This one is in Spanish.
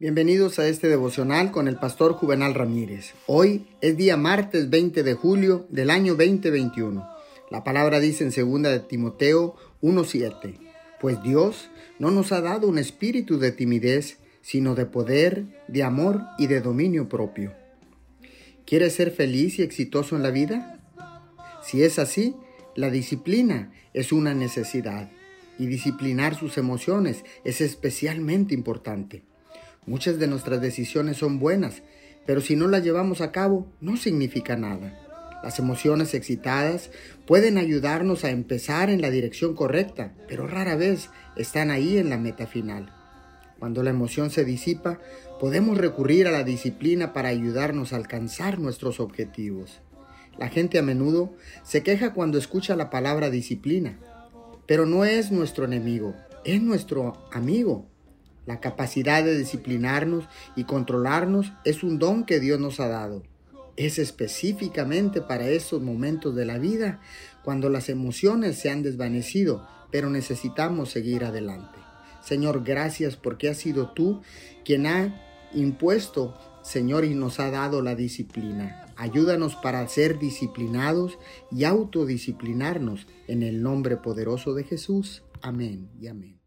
Bienvenidos a este devocional con el pastor Juvenal Ramírez. Hoy es día martes 20 de julio del año 2021. La palabra dice en 2 de Timoteo 1:7, pues Dios no nos ha dado un espíritu de timidez, sino de poder, de amor y de dominio propio. ¿Quieres ser feliz y exitoso en la vida? Si es así, la disciplina es una necesidad y disciplinar sus emociones es especialmente importante. Muchas de nuestras decisiones son buenas, pero si no las llevamos a cabo, no significa nada. Las emociones excitadas pueden ayudarnos a empezar en la dirección correcta, pero rara vez están ahí en la meta final. Cuando la emoción se disipa, podemos recurrir a la disciplina para ayudarnos a alcanzar nuestros objetivos. La gente a menudo se queja cuando escucha la palabra disciplina, pero no es nuestro enemigo, es nuestro amigo. La capacidad de disciplinarnos y controlarnos es un don que Dios nos ha dado. Es específicamente para esos momentos de la vida cuando las emociones se han desvanecido, pero necesitamos seguir adelante. Señor, gracias porque has sido tú quien ha impuesto, Señor, y nos ha dado la disciplina. Ayúdanos para ser disciplinados y autodisciplinarnos en el nombre poderoso de Jesús. Amén y amén.